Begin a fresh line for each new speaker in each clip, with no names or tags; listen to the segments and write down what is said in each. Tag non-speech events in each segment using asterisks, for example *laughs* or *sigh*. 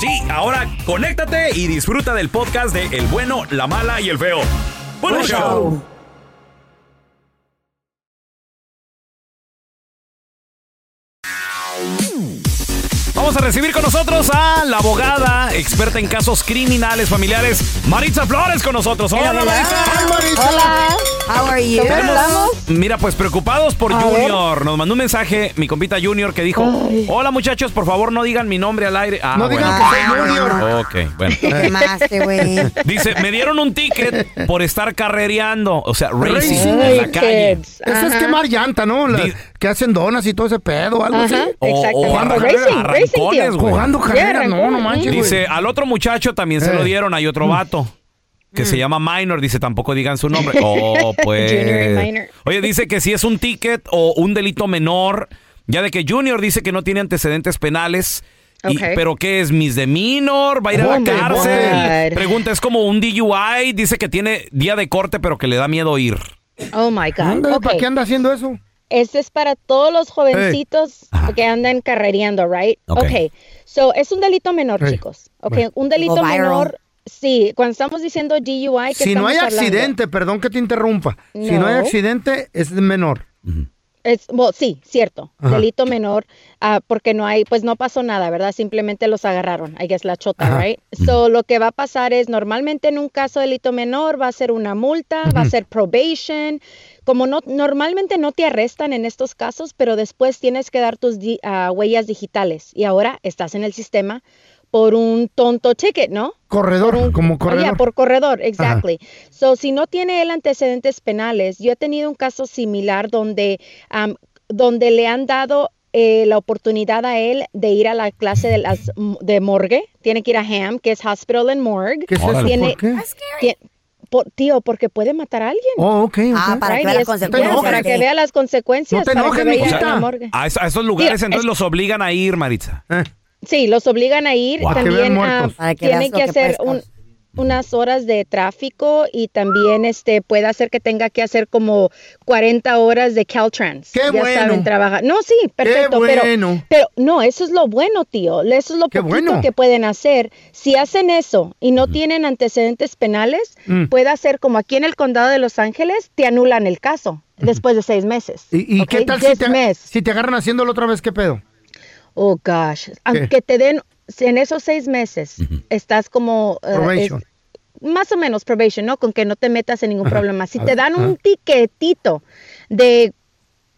Sí, ahora conéctate y disfruta del podcast de El bueno, la mala y el feo. ¡Buen show! A recibir con nosotros a la abogada, experta en casos criminales familiares, Maritza Flores con nosotros. Hola,
Hola.
Maritza.
Hola. How are you?
Mira, pues preocupados por Junior. Nos mandó un mensaje mi compita Junior que dijo: Hola muchachos, por favor no digan mi nombre al aire. Ah,
No digan que soy Junior.
Ok, bueno.
Te quemaste, güey.
Dice, me dieron un ticket por estar carrereando, o sea, racing
Racing.
en la calle.
Eso es quemar llanta, ¿no? La- que hacen donas y todo ese pedo, algo así.
O- o
Jugando
arrancones, güey.
Jugando carrera, no, no manches, güey.
Dice, al otro muchacho también se
Eh.
lo dieron, hay otro vato. Que se llama Minor, dice, tampoco digan su nombre. *laughs* Oh, pues.
Junior y Minor.
Oye, dice que si es un ticket o un delito menor. Ya de que Junior dice que no tiene antecedentes penales. Y-
Ok.
pero qué es misdemeanor, va a ir a
Oh,
la
my
cárcel.
God.
Pregunta, es como un DUI, dice que tiene día de corte, pero que le da miedo ir.
Oh my God.
¿Para qué anda haciendo eso?
Este es para todos los jovencitos
Ajá.
que andan carrereando, right?
Ok.
ok. So, es un delito menor,
Hey.
chicos. Ok,
Bueno.
un delito menor. Sí, cuando estamos diciendo DUI, ¿qué
Si no hay
estamos hablando?
accidente, perdón que te interrumpa. Si no hay
No.
accidente, es menor.
Es, bueno, sí, cierto.
Ajá.
Delito menor, ah, porque no hay, pues no pasó nada, ¿verdad? Simplemente los agarraron. Ahí es la chota,
Ajá.
right? So, lo que va a pasar es, normalmente en un caso de delito menor va a ser una multa, va a ser probation. Como no, normalmente no te arrestan en estos casos, pero después tienes que dar tus di- ah, huellas digitales. Y ahora estás en el sistema por un tonto ticket, ¿no?
Corredor,
un-
como
Oh,
corredor.
yeah, por corredor, exactly. So, si no tiene él antecedentes penales, yo he tenido un caso similar donde, am, donde le han dado eh, la oportunidad a él de ir a la clase de las de morgue. Tiene que ir a HAM, que es Hospital and Morgue.
¿Qué es eso?
Tiene-
¿Por qué?
Tie- por- tío, porque puede matar a alguien.
Oh, ok, ok.
Ah, para que
right?
vea
Y
las consecuencias.
yeah, para que vea las consecuencias.
No te
para que
enojes,
vaya
mijita.
a la morgue.
A, es- a esos lugares
Tío,
entonces
es-
los obligan a ir, Maritza.
Eh,
Sí, los obligan a ir.
Para que vean
También ah,
muertos.
Para que
tienen que
que
hacer un... unas horas de tráfico y también este puede hacer que tenga que hacer como 40 horas de Caltrans.
¡Qué
ya
bueno!
saben, trabajar. No, sí, perfecto, pero
bueno!
pero no, eso es lo bueno, tío. Eso es lo
¡Qué
poquito
bueno!
que pueden hacer. Si hacen eso y no tienen antecedentes penales,
Mm.
puede hacer como aquí en el condado de Los Ángeles, te anulan el caso después de seis meses.
¿Y, qué tal si te, si te agarran haciéndolo otra vez? ¿Qué pedo?
Oh, gosh. Aunque te den, en esos seis meses estás como...
Probation.
es- más o menos probation, ¿no? Con que no te metas en ningún
Ajá.
problema. Si te dan
ajá.
un tiquetito de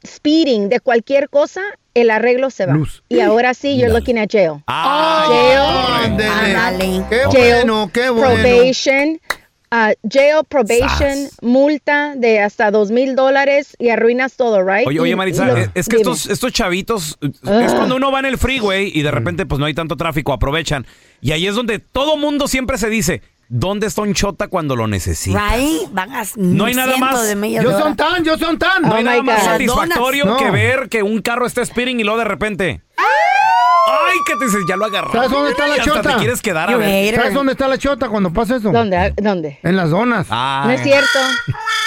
speeding, de cualquier cosa, el arreglo se va.
Luz.
Y ahora sí, you're looking at jail.
Ah,
jail,
Ándele.
Ándale.
¡Qué
jail,
bueno, qué bueno!
probation, ah, jail, probation,
Sas.
multa de hasta dos mil dólares y arruinas todo, right?
Oye, oye, Maritza,
y lo-
es- es que estos, estos chavitos, es
Ah.
cuando uno va en el freeway y de repente pues no hay tanto tráfico, aprovechan. Y ahí es donde todo mundo siempre se dice, ¿dónde está un chota cuando lo necesita?
Right? Van a
No hay nada más.
de
¡Yo
de
son tan, yo son tan!
No hay
Oh
nada más satisfactorio
No.
que ver que un carro esté speeding y luego de repente... ¡Ay, que te dices! Ya lo agarraron.
¿Sabes dónde está la
hasta
chota?
te quieres quedar a
You
ver.
¿Sabes dónde está la chota cuando pasa eso?
¿Dónde? ¿Dónde?
En las donas.
Ah,
No es cierto.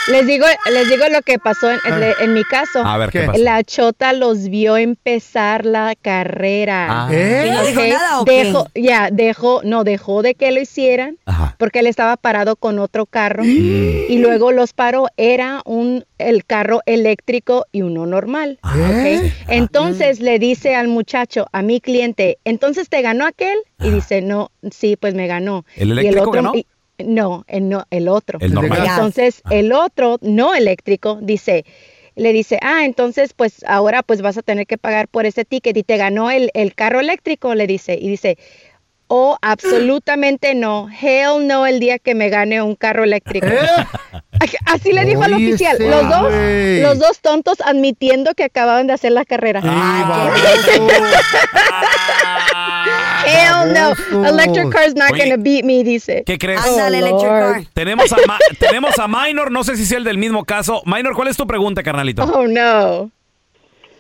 Les digo, les digo lo que pasó en, en- en mi caso.
A ver, ¿qué,
¿Qué?
pasa?
La chota los vio empezar la carrera.
Ah.
¿Eh?
¿Y no dijo nada o qué?
Dejó, ya, dejó, no, dejó de que lo hicieran
Ajá.
porque él estaba parado con otro carro y luego los paró. Era un, el carro eléctrico y uno normal.
¿Eh?
¿ok? Entonces le dice al muchacho, a mi cliente, entonces te ganó aquel y dice, no, sí, pues me ganó.
¿El
Y
eléctrico ganó?
y- no, el, no, el otro.
El normal.
Entonces el otro, no eléctrico, dice, le dice, ah, entonces pues ahora pues vas a tener que pagar por ese ticket y te ganó el, el carro eléctrico, le dice, y dice, oh, absolutamente no, hell no el día que me gane un carro eléctrico. *laughs* Así le dijo al oficial, los dos, los dos tontos admitiendo que acababan de hacer la carrera. *laughs* Hell no, electric car's not
Oye,
gonna beat me, dice.
¿Qué crees?
Ándale,
Oh,
electric car.
Tenemos a, Ma- tenemos a Minor, no sé si es el del mismo caso. Minor, ¿cuál es tu pregunta, carnalito?
Oh no.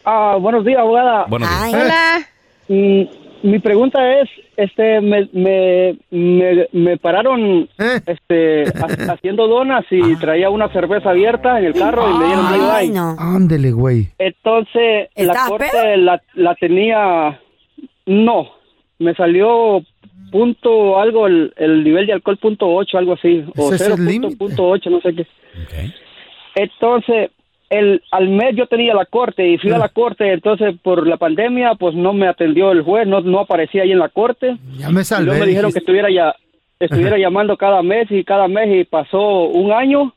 Ah, buenos días, abogada.
Buenos días.
Hola.
Mm, mi pregunta es, este, me, me, me, me pararon,
¿Eh?
este, ha- haciendo donas y traía una cerveza abierta en el carro y me dieron
ay,
DUI.
no.
Ándele, güey.
Entonces, la
¿Estaba
corte la, la tenía, no, me salió punto algo, el, el nivel de alcohol punto ocho, algo así, o
Ese es
cero
el límite.
punto ocho, no sé qué. Entonces, el, al mes yo tenía la corte y fui a la corte, entonces por la pandemia, pues no me atendió el juez, no, no aparecía ahí en la corte.
Ya me
Y
salvé.
luego me dijeron que estuviera ya, estuviera llamando cada mes y cada mes y pasó un año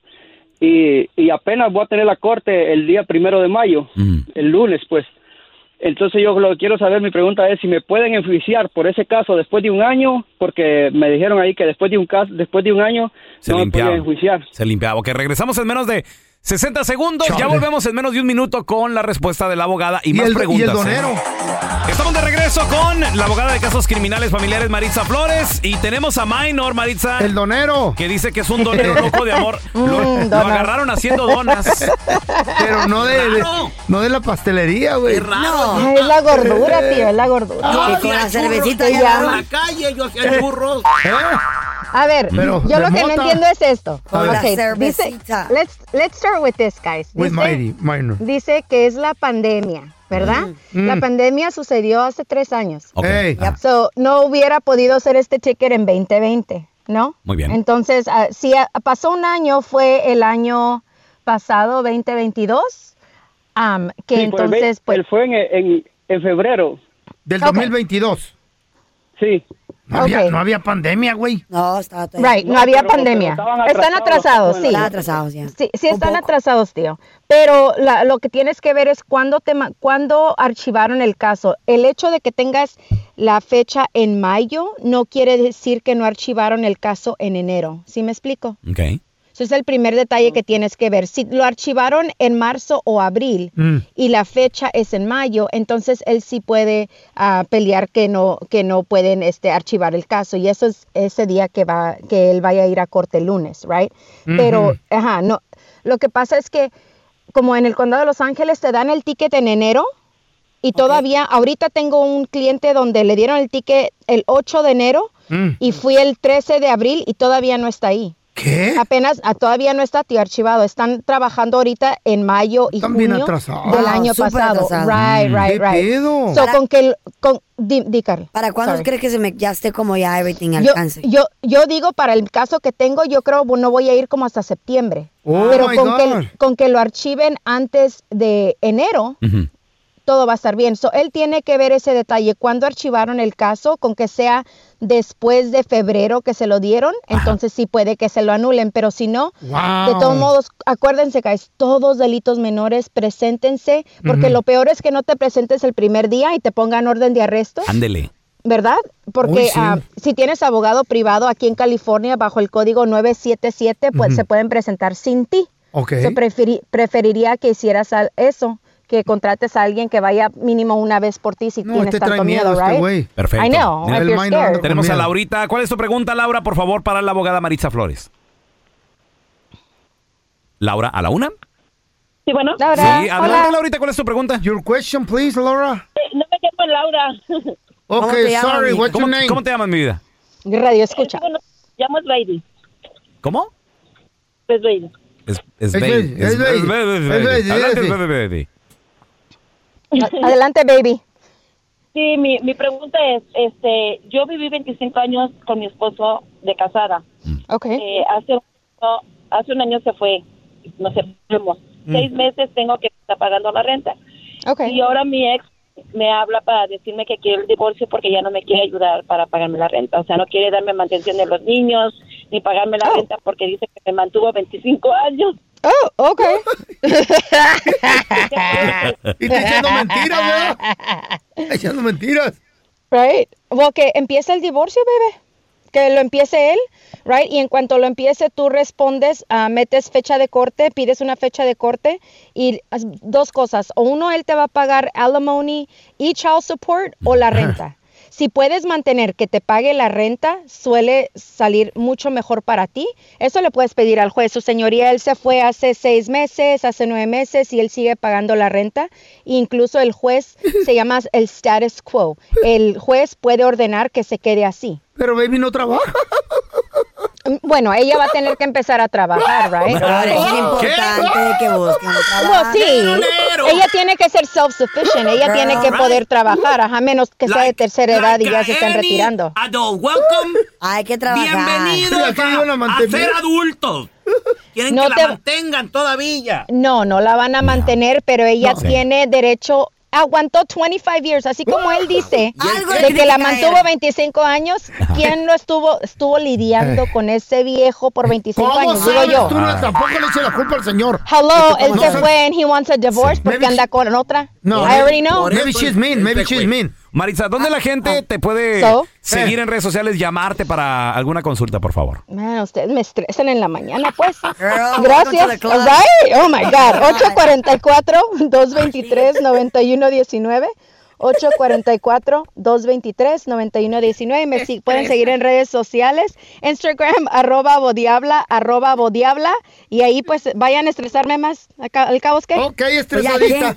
y, y apenas voy a tener la corte el día primero de mayo,
Mm.
el lunes, pues. Entonces yo lo que quiero saber, mi pregunta es si me pueden enjuiciar por ese caso después de un año, porque me dijeron ahí que después de un caso, después de un año
Se
no me podían enjuiciar.
Se limpiaba. Ok, regresamos en menos de 60 segundos. Ya volvemos en menos de un minuto con la respuesta de la abogada y,
Y
más
el, y
preguntas.
el donero.
¿eh? Estamos de regreso con la abogada de casos criminales familiares Maritza Flores y tenemos a Minor Maritza
El donero.
que dice que es un donero *laughs* loco de amor. Lo,
Mm,
agarraron haciendo donas.
Pero no de, no de la pastelería, güey.
No.
Ay, es la gordura, tío, es la gordura.
Que con la cervecita ya
llama-
calle yo hacía churros.
¿Eh?
A ver,
Pero
yo lo que no entiendo es esto.
Con la
Ok, dice, let's, let's start with this, guys.
With
Dice,
Mighty, minor.
dice que es la pandemia, ¿verdad?
Mm.
La pandemia sucedió hace tres años.
Ok.
Ey.
Ah,
So, no hubiera podido hacer este ticket en 2020, ¿no?
Muy bien.
Entonces, ah, si ah, pasó un año, fue el año pasado, 2022, am, que
Sí, pues,
entonces, pues,
él fue en, en, en febrero,
Del
Ok.
2022.
sí.
No, había, no había pandemia, güey.
No, estaba todavía.
right, no,
No,
había
pero-
pandemia. están
atrasados,
atrasados, sí.
Estaban atrasados ya.
Sí, sí están
poco.
atrasados, tío. Pero la- lo que tienes que ver es cuándo, te, ma- cuándo archivaron el caso. El hecho de que tengas la fecha en mayo no quiere decir que no archivaron el caso en enero. ¿Sí me explico?
Ok.
Ese es el primer detalle que tienes que ver. Si lo archivaron en marzo o abril
Mm.
y la fecha es en mayo, entonces él sí puede ah, pelear que no que no pueden este archivar el caso y eso es ese día que va que él vaya a ir a corte el lunes, right? Pero ajá, no lo que pasa es que como en el condado de Los Ángeles te dan el ticket en enero, Y todavía, ahorita tengo un cliente donde le dieron el ticket el 8 de enero
Mm.
y fui el 13 de abril y todavía no está ahí.
¿Qué?
Apenas, ah, todavía no está tío archivado. Están trabajando ahorita en mayo y
Están bien
junio
atrasados.
del
Wow,
año pasado.
atrasados.
Right,
Mm,
right,
¿qué
right.
pedo?
So,
Para-
con que, el- con, di, di, Carla.
¿Para cuándo
Sorry.
crees que se me, ya esté como ya everything
Yo,
alcance?
yo, yo digo, para el caso que tengo, yo creo que no voy a ir como hasta septiembre.
Oh,
Pero con que, con que lo archiven antes de enero,
Ujú.
Todo va a estar bien. So, él tiene que ver ese detalle. Cuando archivaron el caso, con que sea después de febrero que se lo dieron, entonces sí puede que se lo anulen. Pero si no,
Wow.
de todos modos, acuérdense, guys, todos delitos menores, preséntense, porque lo peor es que no te presentes el primer día y te pongan orden de arresto.
Ándele.
¿verdad? Porque
Uy, sí.
ah, si tienes abogado privado aquí en California bajo el código 977, pues se pueden presentar sin ti.
Ok.
So, preferi- preferiría que hicieras eso, que contrates a alguien que vaya mínimo una vez por ti si
No,
tienes
este trae
tanto
miedo
miedo,
este
right?
güey.
Perfecto.
I know,
Mira,
if
el
you're
mind no anda
scared.
con
Tenemos a. Laurita. ¿Cuál es tu pregunta, Laura, por favor, para la abogada Maritza Flores? Laura, ¿a la una?
Sí, bueno.
Laura,
sí, adelante,
hola.
Laurita, ¿cuál es tu pregunta?
Your question, please, Laura.
No me llamo Laura. *laughs*
Ok, sorry, what's
¿Cómo,
your name?
cómo te llamas, mi vida?
Radio escucha.
Bueno, llamo Lady.
¿Cómo?
Es Lady.
Es,
Es
baby.
baby, es baby.
es baby, es
Es
baby.
baby,
Adelante,
es
es baby, baby.
A- *laughs* Adelante, baby.
Sí, mi, mi pregunta es, este, yo viví 25 años con mi esposo de casada.
Ok.
Eh, hace, no, hace un año se fue, nos separamos. Seis meses tengo que estar pagando la renta.
Ok.
Y ahora mi ex me habla para decirme que quiere el divorcio porque ya no me quiere ayudar para pagarme la renta. O sea, no quiere darme mantención de los niños ni pagarme la
Oh.
renta porque dice que me mantuvo 25 años.
Oh, ok. *laughs*
Y te echando mentiras, ¿verdad? Echando mentiras.
Right. Well, que empiece el divorcio, bebé. Que lo empiece él, right? Y en cuanto lo empiece, tú respondes, ah, metes fecha de corte, pides una fecha de corte y dos cosas. O uno, él te va a pagar alimony y child support o la renta. Si puedes mantener que te pague la renta, suele salir mucho mejor para ti. Eso le puedes pedir al juez. Su señoría, él se fue hace seis meses, hace nueve meses y él sigue pagando la renta. Incluso el juez *laughs* se llama el status quo. El juez puede ordenar que se quede así.
Pero baby no trabaja.
Bueno, ella va a tener que empezar a trabajar, *laughs* right?
Ahora es importante que busquen un trabajo.
sí, ella tiene que ser self-sufficient, ella tiene que poder trabajar, a menos que sea de tercera edad y ya se estén retirando.
Adult, welcome.
Hay que trabajar.
Bienvenidos
a
ser adultos. Quieren
No
que
te-
la mantengan todavía.
No, no la van a mantener, pero ella tiene derecho. Aguantó 25 years, así como él dice, de que la mantuvo
caer.
25 años. ¿Quién no estuvo estuvo lidiando con ese viejo por 25
¿Cómo
años? Digo yo.
tú? No, tampoco le eches la culpa al señor.
Hello, él
¿Cómo
se fue and he wants a divorce porque
Maybe
anda con otra.
No,
I already know.
Maybe she's
él-
mean,
él
maybe she's mean.
Maritza, ¿dónde la gente te puede
So?
seguir en redes sociales, llamarte para alguna consulta, por favor?
Man, ustedes me estresan en la mañana, pues. *laughs*
Girl,
Gracias. Right? Oh my God. *laughs* 844-223-9119. 844-223-9119. Me si- pueden seguir en redes sociales. Instagram, *laughs* arroba bodiabla, arroba bodiabla. Y ahí pues vayan a estresarme más. Al cabo es que.
Ok,
Pues
estresadita.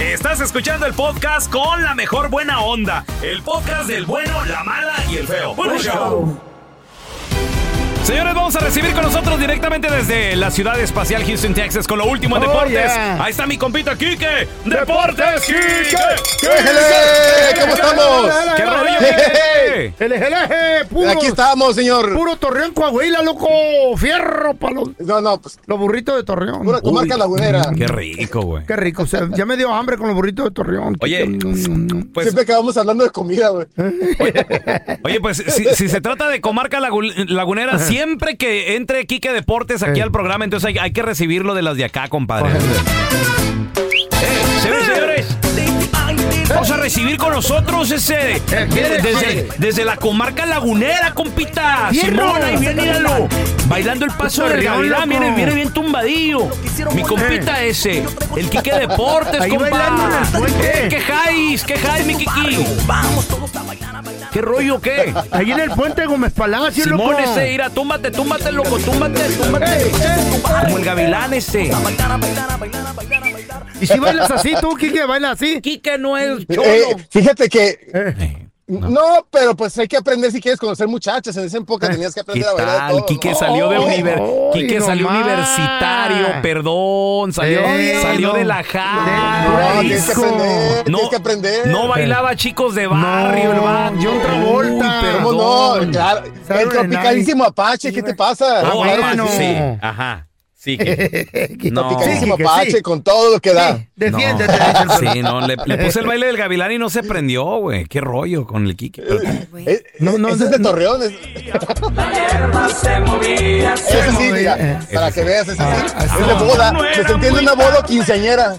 Estás escuchando el podcast con la mejor buena onda. El podcast del bueno, la mala y el feo. Bueno, show. Señores, vamos a recibir con nosotros directamente desde la ciudad espacial Houston, Texas, con lo último en
Oh,
deportes.
yeah.
Ahí está mi compita Quique. ¡Deportes, Quique!
¿Cómo estamos?
¿Qué rollo,
el eje, puro.
Aquí estamos, señor.
Puro Torreón, Coahuila, loco. Fierro para los,
No, no, pues
los burritos de Torreón.
pura comarca lagunera.
Qué rico, güey.
Qué rico. O sea, ya me dio hambre con los burritos de Torreón.
Oye, pues,
Siempre acabamos hablando de comida, güey.
oye, pues si, si se trata de comarca lagu- lagunera, *laughs* siempre que entre Quique Deportes aquí al programa, entonces hay, hay que recibirlo de las de acá, compadre. Eh, señores, señores, vamos a recibir con nosotros ese desde, desde la comarca lagunera, compita. Simón, ahí viene, míralo. Bailando el paso gavilán,
loco.
viene, viene bien tumbadillo. Mi compita ese, el Quique Deportes, compa. ¿Qué jais? ¿Qué jais, mi Kiki? ¿Qué rollo, qué?
Ahí en el puente Gómez Palacio,
Simón
loco.
ese, mira, túmbate, túmbate, loco, túmbate, túmbate. Como el gavilán ese.
¿Y si bailas así tú, Kike? ¿Bailas así?
Quique no es
Eh, fíjate que.
Eh.
No. pero pues hay que aprender si quieres conocer muchachas. En esa época tenías que
¿Qué
aprender a bailar
tal?
todo.
Quique
¿no?
salió de
Oh,
univer...
Ay,
Quique salió
nomás.
universitario, perdón, salió,
Eh,
salió
no.
de la
No,
high.
tienes que
Hijo.
aprender.
No,
tienes que aprender.
no bailaba chicos de barrio, el vato.
John Travolta.
Uy,
¿Cómo no?
perdón.
Claro. El tropicalísimo Apache, ¿qué te pasa?
Oh,
Claro
bueno.
sí, ajá. Sí, *laughs* que-
no.
No.
Sí, que
Apache
sí.
con todo lo que da.
Defiéndete.
No, sí, no, le, le puse el baile del gavilán y no se prendió, güey. Qué rollo con el Kike. Pero-
Eh,
No, no,
ese es de
no.
Torreón. es- Ese sí, mira, para que veas, ese sí. Es de boda. Se sentí en una boda quinceañera.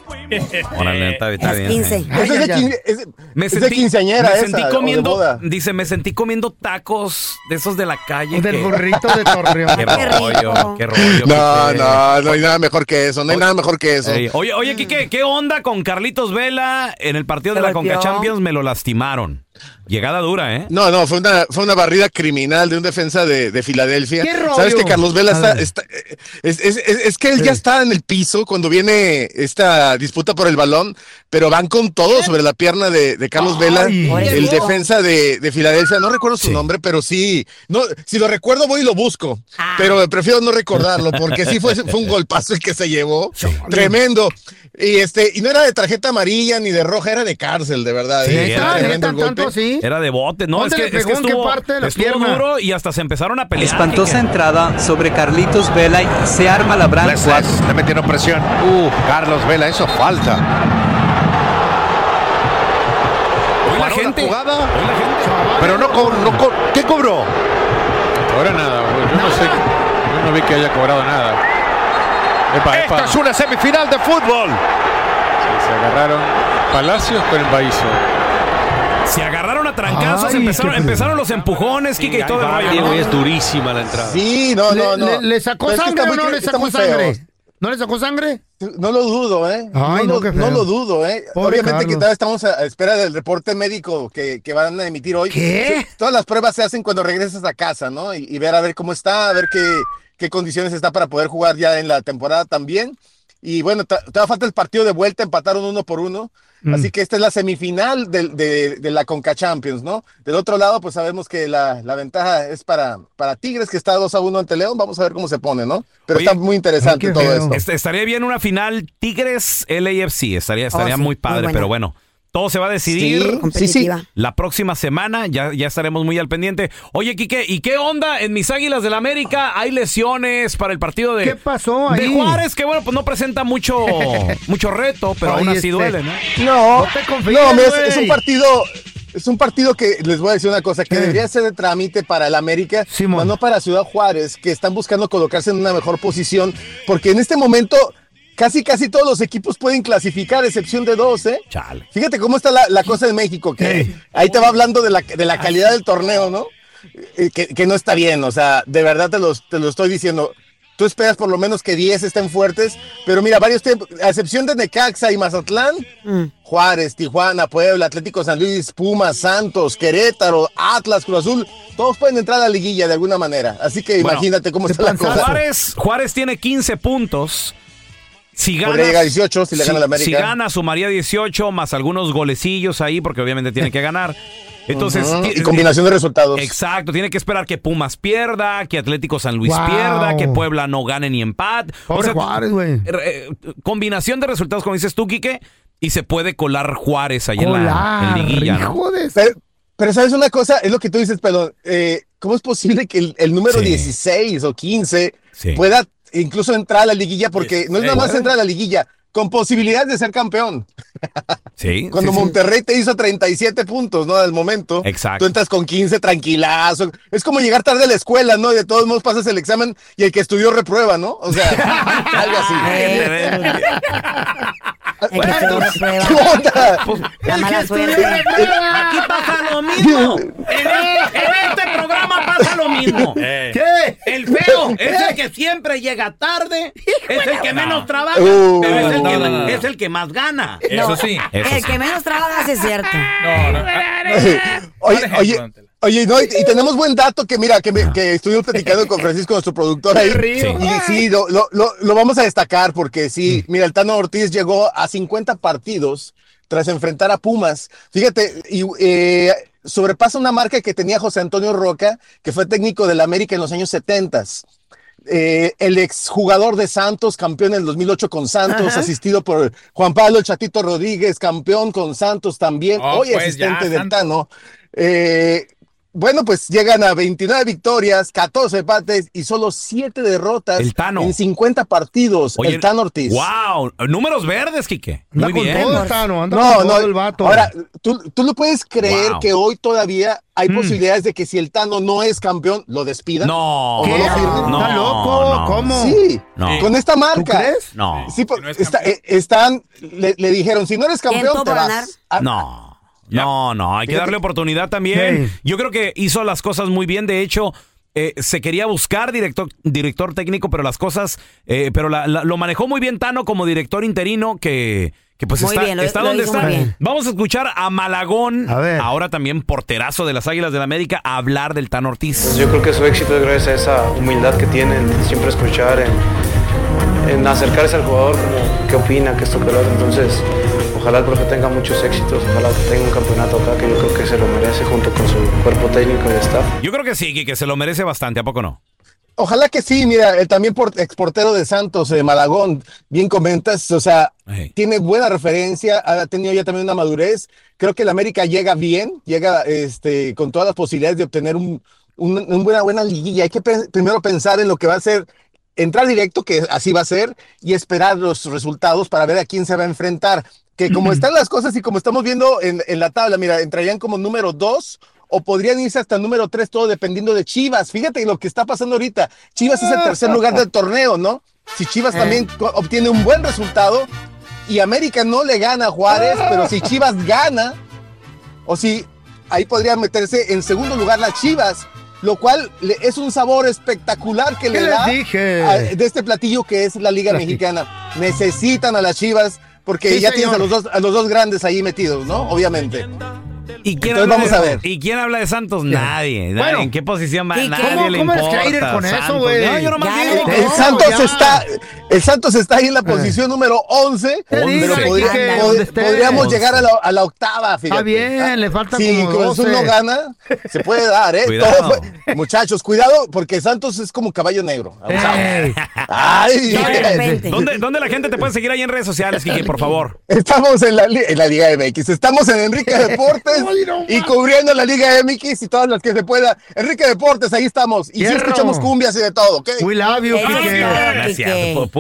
Órale, está, está bien.
15.
Ese es
ay,
quin- es-
Me
es de
sentí,
quinceañera
me
esa,
sentí
o de
comiendo,
boda.
dice, me sentí comiendo tacos de esos de la calle.
Del
que-
burrito de *laughs* Torreón.
Qué rollo, qué rollo.
No,
Kike.
No, no hay nada mejor que eso. No hay nada mejor que eso.
Ey, Oye, oye, Kike, ¿qué onda con Carlitos Vela en el partido de la Conca. Champions? Me lo lastimaron. Llegada dura, ¿eh?
No, no, fue una, fue una barrida criminal de un defensa de, de Filadelfia.
¿Qué rollo?
Sabes que Carlos Vela está, es, es- es- es que él ya está en el piso cuando viene esta disputa por el balón, pero van con todo sobre la pierna de, de Carlos Vela, el defensa de, de Filadelfia. No recuerdo su
Sí.
nombre, pero sí. No, si lo recuerdo, voy y lo busco. Pero prefiero no recordarlo, porque sí fue, fue un golpazo el que se llevó. Tremendo. Y este, y no era de tarjeta amarilla ni de roja, era de cárcel, de verdad.
Sí,
¿eh?
era de bote, ¿no? Es
¿Dónde
que, es que estuvo,
parte de la
estuvo
pierna?
duro y hasta se empezaron a pelear.
Espantosa entrada sobre Carlitos Vela y se arma la cuatro.
Le metieron presión. Uh, Carlos Vela, eso falta.
Hoy la gente.
jugada.
Hoy la gente.
Pero no, co- no co- ¿qué cobró?
Ahora nada, yo no sé, yo no vi que haya cobrado nada. Epa, epa.
Esta es una semifinal de fútbol.
Sí, se agarraron Palacios con el Baízo.
Se agarraron a trancazos,
Ay,
empezaron, los empujones, Kike, y todo el rollo. ¿no?
es durísima la entrada.
Sí, no, no,
¿Le,
no.
le- le sacó
Pero es que
sangre o
muy-
no le sacó
feo.
sangre? ¿No le sacó sangre?
No lo dudo, ¿eh?
Ay,
no,
no, qué
lo, no
feo.
lo dudo, ¿eh?
Pobre
Obviamente que
Carlos.
todavía estamos a espera del reporte médico que, que van a emitir hoy.
¿Qué?
Sí, Todas las pruebas se hacen cuando regresas a casa, ¿no? Y, y ver a ver cómo está, a ver qué, qué condiciones está para poder jugar ya en la temporada también. Y bueno, ta- todavía falta el partido de vuelta, empataron uno por uno.
Mm.
Así que esta es la semifinal del- de, de la Conca Champions, ¿no? Del otro lado, pues sabemos que la, la ventaja es para, para Tigres, que está 2 a 1 ante León. Vamos a ver cómo se pone, ¿no? Pero
Oye,
está muy interesante todo
feo.
esto.
Est- estaría bien una final Tigres LAFC, estaría, estaría
Oh, sí,
muy
muy
padre, pero bueno, todo se va a decidir
Sí, sí, sí.
La próxima semana, ya, ya estaremos muy al pendiente. Oye, Quique, ¿y qué onda en mis Águilas del América? ¿Hay lesiones para el partido de,
¿Qué pasó
de
ahí?
Juárez? Que bueno, pues no presenta mucho, *laughs* mucho reto, pero aún así
este-
duele, ¿no?
No,
No te confíes,
no, es, un partido, es un partido que les voy a decir una cosa, que
¿Qué?
debería ser de trámite para el América,
Simón.
pero no para Ciudad Juárez, que están buscando colocarse en una mejor posición, porque en este momento casi casi todos los equipos pueden clasificar, excepción de dos, ¿eh?
Chale.
Fíjate cómo está la, la cosa en México, que ahí te va hablando de la, de la calidad del torneo, ¿no? Eh, Que, que no está bien, o sea, de verdad te, los, te lo estoy diciendo. Tú esperas por lo menos que 10 estén fuertes, pero mira, varios tiempos, a excepción de Necaxa y Mazatlán, Juárez, Tijuana, Puebla, Atlético San Luis, Pumas, Santos, Querétaro, Atlas, Cruz Azul, todos pueden entrar a la liguilla de alguna manera. Así que
Bueno,
imagínate cómo está la cosa.
Juárez, Juárez tiene 15 puntos. Si gana,
Podría llegar a 18 si le gana la América.
Si gana, sumaría 18 más algunos golecillos ahí, porque obviamente tiene que ganar. Entonces,
Ujú,
ti-
y combinación de resultados.
Exacto, tiene que esperar que Pumas pierda, que Atlético San Luis
Wow.
pierda, que Puebla no gane ni empate.
Pobre Juárez, güey.
eh, combinación de resultados, como dices tú, Quique, y se puede colar Juárez ahí en la
Colar,
en liguilla, ¿no?
hijo de-
Pero, pero sabes una cosa, es lo que tú dices, perdón, eh, ¿cómo es posible que el, el número
Sí.
16 o 15
Sí.
pueda incluso entrar a la liguilla? Porque no es nada más entrar a la liguilla, con posibilidad de ser campeón.
Sí. *laughs*
Cuando
sí, sí.
Monterrey te hizo 37 puntos, ¿no? Al momento.
Exacto.
Tú entras con 15 tranquilazo. Es como llegar tarde a la escuela, ¿no? Y de todos modos pasas el examen y el que estudió reprueba, ¿no? O sea, *laughs* algo así. *laughs*
El que estudió reprueba.
¿Qué onda?
La mala
que
suerte.
estudió reprueba. Aquí pasa lo mismo. *laughs* En, e- en este programa pasa lo mismo. *laughs*
¿Qué?
El feo es el que siempre llega tarde, es el que menos trabaja,
Uh.
pero es el,
No,
que,
no, no.
es el que más gana.
No,
sí, eso
el
sí.
que menos trabaja sí es cierto.
Oye, oye, oye, no, y, y tenemos buen dato que mira, que, me- que estuvimos platicando con Francisco, nuestro productor ahí.
Sí.
Y sí, lo, lo- lo- lo vamos a destacar porque sí, mira, el Tano Ortiz llegó a 50 partidos tras enfrentar a Pumas. Fíjate, y eh, sobrepasa una marca que tenía José Antonio Roca, que fue técnico del América en los años 70. Eh, el exjugador de Santos, campeón en el 2008 con Santos,
Ajá.
asistido por Juan Pablo Chatito Rodríguez, campeón con Santos también,
Oh,
hoy
pues,
asistente
ya,
del. Tano. Eh, bueno, pues llegan a 29 victorias, 14 empates y solo 7 derrotas
El Tano.
en 50 partidos.
Oye,
el Tano Ortiz.
Wow, números verdes, Quique.
Anda
Muy
con
bien.
todo, Tano, anda
No,
con
no,
todo el vato.
ahora, ¿tú, tú lo puedes creer
Wow.
que hoy todavía hay
Mm.
posibilidades de que si el Tano no es campeón, lo despidan?
No,
¿O no
¿Qué?
lo firmen?
no,
¿Está loco?
no.
¿Cómo?
Sí,
No.
con esta marca.
¿Tú crees?
No.
Sí, por-
no es
está- eh, están, le, le dijeron, si no eres campeón,
¿Tiempo
te
para
vas.
ganar?
Ah,
No. No, no, hay que darle oportunidad también. Yo creo que hizo las cosas muy bien. De hecho, eh, se quería buscar director, director técnico, pero las cosas, eh, pero la- la- lo manejó muy bien Tano como director interino, que, que pues
Muy
está,
bien, lo-
está
lo
donde está. Vamos a escuchar a Malagón,
A ver.
ahora también porterazo de las Águilas del América, a hablar del Tano Ortiz.
Pues yo creo que su éxito es gracias a esa humildad que tienen, siempre escuchar, en, en acercarse al jugador, como qué opina, qué esto, que lo. Entonces, ojalá el profe tenga muchos éxitos, ojalá que tenga un campeonato acá, que yo creo que se lo merece junto con su cuerpo técnico y staff.
Yo creo que sí, que se lo merece bastante, ¿a poco no?
Ojalá que sí, mira, el también por, exportero de Santos, eh, Malagón, bien comentas, o sea, tiene buena referencia, ha tenido ya también una madurez. Creo que el América llega bien, llega este, con todas las posibilidades de obtener un, un- una buena, buena liguilla. Hay que pe- primero pensar en lo que va a ser entrar directo, que así va a ser, y esperar los resultados para ver a quién se va a enfrentar. Que como *clears throat* están las cosas y como estamos viendo en, en la tabla, mira, entrarían como número dos o podrían irse hasta el número tres, todo dependiendo de Chivas. Fíjate lo que está pasando ahorita. Chivas es el tercer lugar del torneo, ¿no? Si Chivas también co- obtiene un buen resultado y América no le gana a Juárez, pero si *laughs* Chivas gana, o si ahí podría meterse en segundo lugar las Chivas, lo cual le- es un sabor espectacular que le
¿Qué
da
les dije?
a- de este platillo que es la Liga Mexicana. Necesitan a las Chivas porque
Sí,
ya
señor.
tienes a los, dos, a los dos grandes ahí metidos, ¿no? Obviamente.
¿Y quién,
Entonces
habla
vamos
de,
a ver.
¿Y quién habla de Santos? Nadie. nadie.
Bueno.
¿En qué posición va?
¿Y
Nadie
cómo-
le
cómo eres
importa.
con eso,
Santos.
güey?
No, yo nomás
Ya
digo.
El
No,
Santos
ya.
está, el Santos está ahí en la posición número 11,
Te
pero podría-
Quique,
pod- podríamos llegar a la, a la octava, fíjate.
Está bien, le falta
Si
como
Cruz Azul
12.
no gana, se puede dar, ¿eh?
Cuidado.
Todo fue- Muchachos, cuidado, porque Santos es como caballo negro. abusados.
Ey.
Ay.
¿Dónde, ¿Dónde la gente te puede seguir ahí en redes sociales, Kike, por favor?
Estamos en la, li- en la Liga MX, estamos en Enrique Deportes *laughs* y cubriendo la Liga MX y todas las que se pueda. Enrique Deportes, ahí estamos. Y sí
Fierro.
escuchamos cumbias y de todo, ¿ok?
We love you,
Eso
Quique.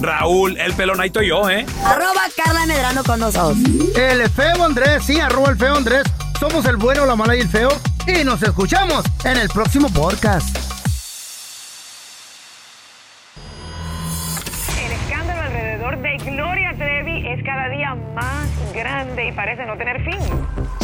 Raúl el Pelón, ahí estoy yo, ¿eh?
Arroba Carla Medrano con nosotros.
El feo Andrés, sí, arroba el feo Andrés. Somos el bueno, la mala y el feo. Y nos escuchamos en el próximo podcast.
El escándalo alrededor de Gloria Trevi es cada día más grande y parece no tener fin.